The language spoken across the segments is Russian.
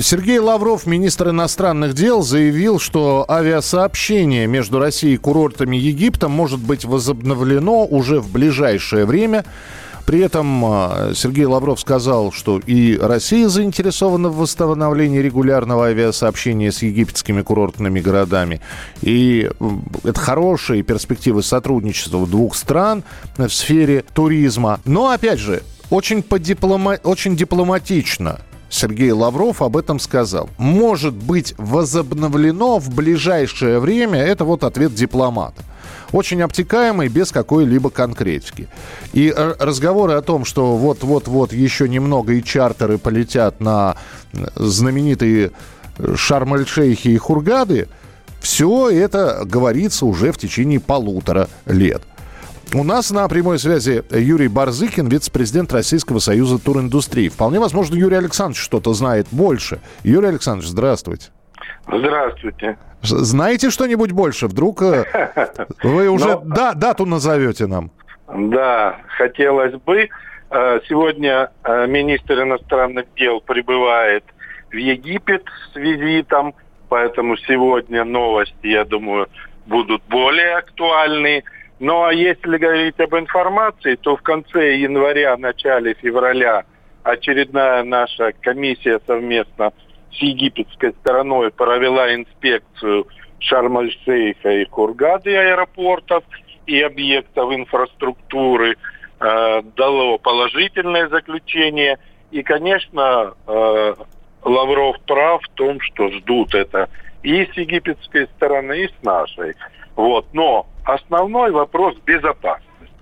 Сергей Лавров, министр иностранных дел, заявил, что авиасообщение между Россией и курортами Египта может быть возобновлено уже в ближайшее время. При этом а, Сергей Лавров сказал, что и Россия заинтересована в восстановлении регулярного авиасообщения с египетскими курортными городами. И это хорошие перспективы сотрудничества двух стран в сфере туризма. Но, опять же, очень, подиплома... очень дипломатично Сергей Лавров об этом сказал. Может быть возобновлено в ближайшее время. Это вот ответ дипломата. Очень обтекаемый, без какой-либо конкретики. И разговоры о том, что вот-вот-вот еще немного и чартеры полетят на знаменитые Шарм-эль-Шейхи и Хургады, все это говорится уже в течение полутора лет. У нас на прямой связи Юрий Барзыкин, вице-президент Российского союза туриндустрии. Вполне возможно, Юрий Александрович что-то знает больше. Юрий Александрович, здравствуйте. Здравствуйте. Знаете что-нибудь больше? Вдруг э, вы уже Но... да, дату назовете нам? Да, хотелось бы. Э, сегодня э, министр иностранных дел прибывает в Египет с визитом, поэтому сегодня новости, я думаю, будут более актуальны. Ну а если говорить об информации, то в конце января, начале февраля очередная наша комиссия совместно с египетской стороной провела инспекцию Шарм-эль-Шейха и Кургады аэропортов и объектов инфраструктуры, э, дало положительное заключение. И, конечно, э, Лавров прав в том, что ждут это и с египетской стороны, и с нашей. Вот. Но основной вопрос – безопасность.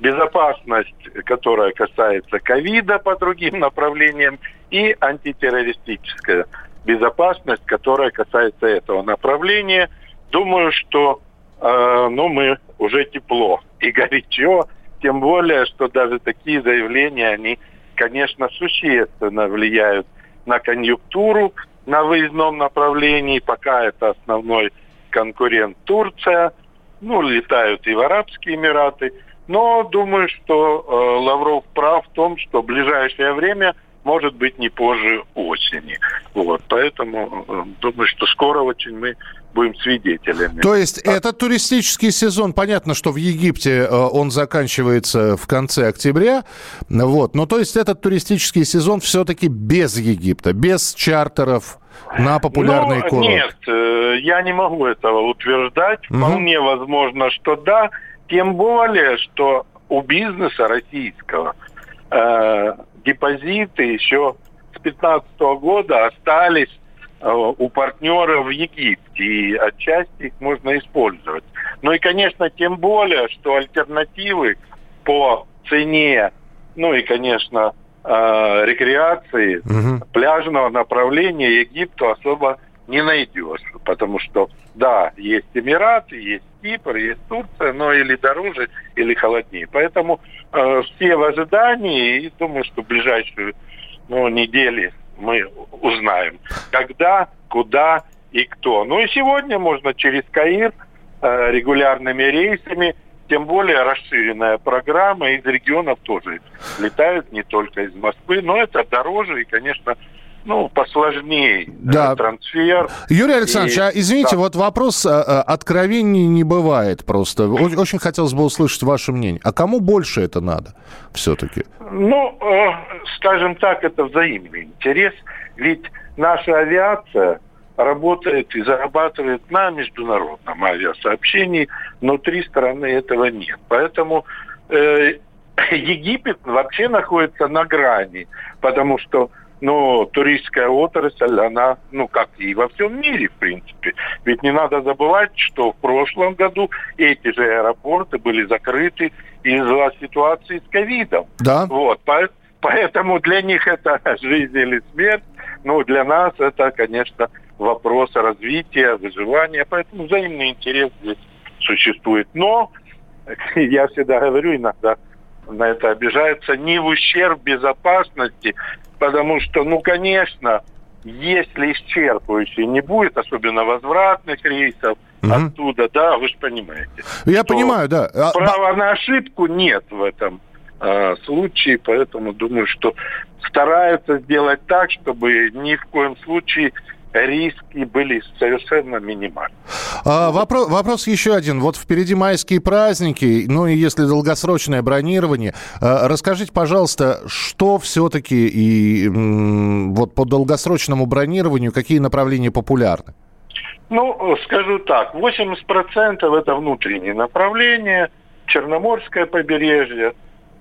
Безопасность, которая касается ковида по другим направлениям, и антитеррористическая безопасность, которая касается этого направления. Думаю, что э, ну, мы уже тепло и горячо, тем более, что даже такие заявления, они, конечно, существенно влияют на конъюнктуру на выездном направлении. Пока это основной конкурент Турция – ну, летают и в Арабские Эмираты. Но думаю, что э, Лавров прав в том, что в ближайшее время может быть не позже осени. Вот, поэтому э, думаю, что скоро очень мы будем свидетелями. То есть а... этот туристический сезон, понятно, что в Египте э, он заканчивается в конце октября, вот, но то есть этот туристический сезон все-таки без Египта, без чартеров, на популярные ну, курорты? Нет, э, я не могу этого утверждать. Угу. Вполне возможно, что да. Тем более, что у бизнеса российского э, депозиты еще с 2015 года остались у партнеров в Египте, и отчасти их можно использовать. Ну и, конечно, тем более, что альтернативы по цене, ну и, конечно, э, рекреации, угу. пляжного направления Египту особо не найдешь. Потому что, да, есть Эмираты, есть Кипр, есть Турция, но или дороже, или холоднее. Поэтому э, все в ожидании, и думаю, что в ближайшую ну, недели мы узнаем, когда, куда и кто. Ну и сегодня можно через Каир э, регулярными рейсами тем более расширенная программа из регионов тоже летают, не только из Москвы, но это дороже и, конечно, ну, посложнее да. трансфер. Юрий Александрович, и... а извините, да. вот вопрос а, а, откровений не бывает просто. Очень хотелось бы услышать ваше мнение. А кому больше это надо все-таки? Ну, э, скажем так, это взаимный интерес. Ведь наша авиация работает и зарабатывает на международном авиасообщении. Внутри страны этого нет. Поэтому э, Египет вообще находится на грани, потому что ну, туристская отрасль, она, ну, как и во всем мире, в принципе. Ведь не надо забывать, что в прошлом году эти же аэропорты были закрыты из-за ситуации с ковидом. Да. Вот, поэтому для них это жизнь или смерть. Ну, для нас это, конечно, вопрос развития, выживания, поэтому взаимный интерес здесь существует. Но я всегда говорю иногда, на это обижаются, не в ущерб безопасности, потому что, ну, конечно, если исчерпывающий не будет, особенно возвратных рейсов угу. оттуда, да, вы же понимаете. Я понимаю, да. А, права на ошибку нет в этом э, случае, поэтому думаю, что стараются сделать так, чтобы ни в коем случае риски были совершенно минимальны. А, вопрос, вопрос еще один. Вот впереди майские праздники, ну и если долгосрочное бронирование, а, расскажите, пожалуйста, что все-таки и вот по долгосрочному бронированию, какие направления популярны? Ну, скажу так, 80% это внутренние направления, Черноморское побережье,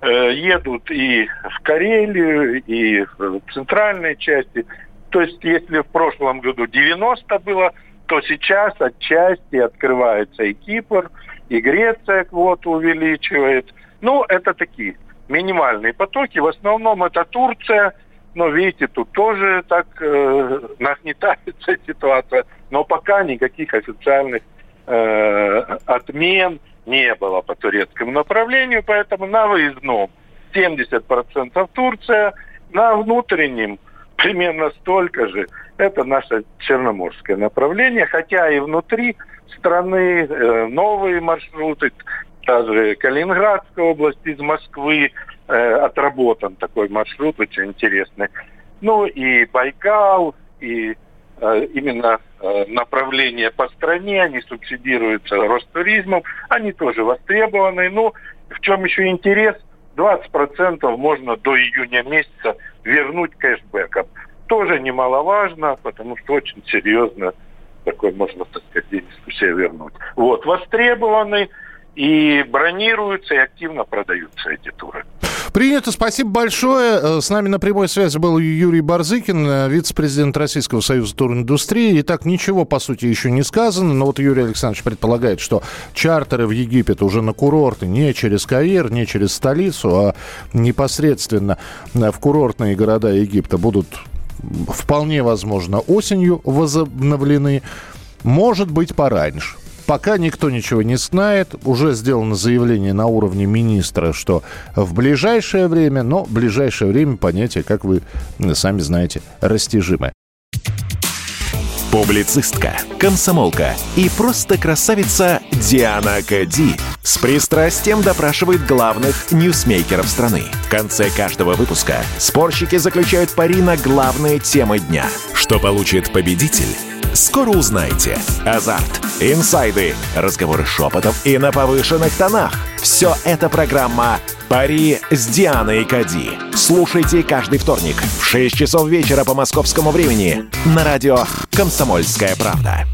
э, едут и в Карелию, и в центральной части – то есть, если в прошлом году 90 было, то сейчас отчасти открывается и Кипр, и Греция квоту увеличивает. Ну, это такие минимальные потоки. В основном это Турция, но видите, тут тоже так э, нагнетается ситуация. Но пока никаких официальных э, отмен не было по турецкому направлению, поэтому на выездном 70% Турция, на внутреннем примерно столько же. Это наше черноморское направление, хотя и внутри страны э, новые маршруты, даже Калининградская область из Москвы э, отработан такой маршрут очень интересный. Ну и Байкал, и э, именно направления по стране, они субсидируются Ростуризмом, они тоже востребованы. Ну, в чем еще интерес? 20% можно до июня месяца вернуть кэшбэком. Тоже немаловажно, потому что очень серьезно такой, можно так сказать, денежку себе вернуть. Вот, востребованы и бронируются, и активно продаются эти туры. Принято, спасибо большое. Э, с нами на прямой связи был Юрий Барзыкин, э, вице-президент Российского союза туриндустрии. Итак, ничего, по сути, еще не сказано, но вот Юрий Александрович предполагает, что чартеры в Египет уже на курорты не через Каир, не через столицу, а непосредственно э, в курортные города Египта будут вполне возможно осенью возобновлены. Может быть, пораньше. Пока никто ничего не знает. Уже сделано заявление на уровне министра, что в ближайшее время, но ближайшее время понятие, как вы сами знаете, растяжимое. Публицистка, комсомолка и просто красавица Диана Кади с пристрастием допрашивает главных ньюсмейкеров страны. В конце каждого выпуска спорщики заключают пари на главные темы дня. Что получит победитель? Скоро узнаете. Азарт, инсайды, разговоры шепотов и на повышенных тонах. Все это программа «Пари с Дианой Кади». Слушайте каждый вторник в 6 часов вечера по московскому времени на радио «Комсомольская правда».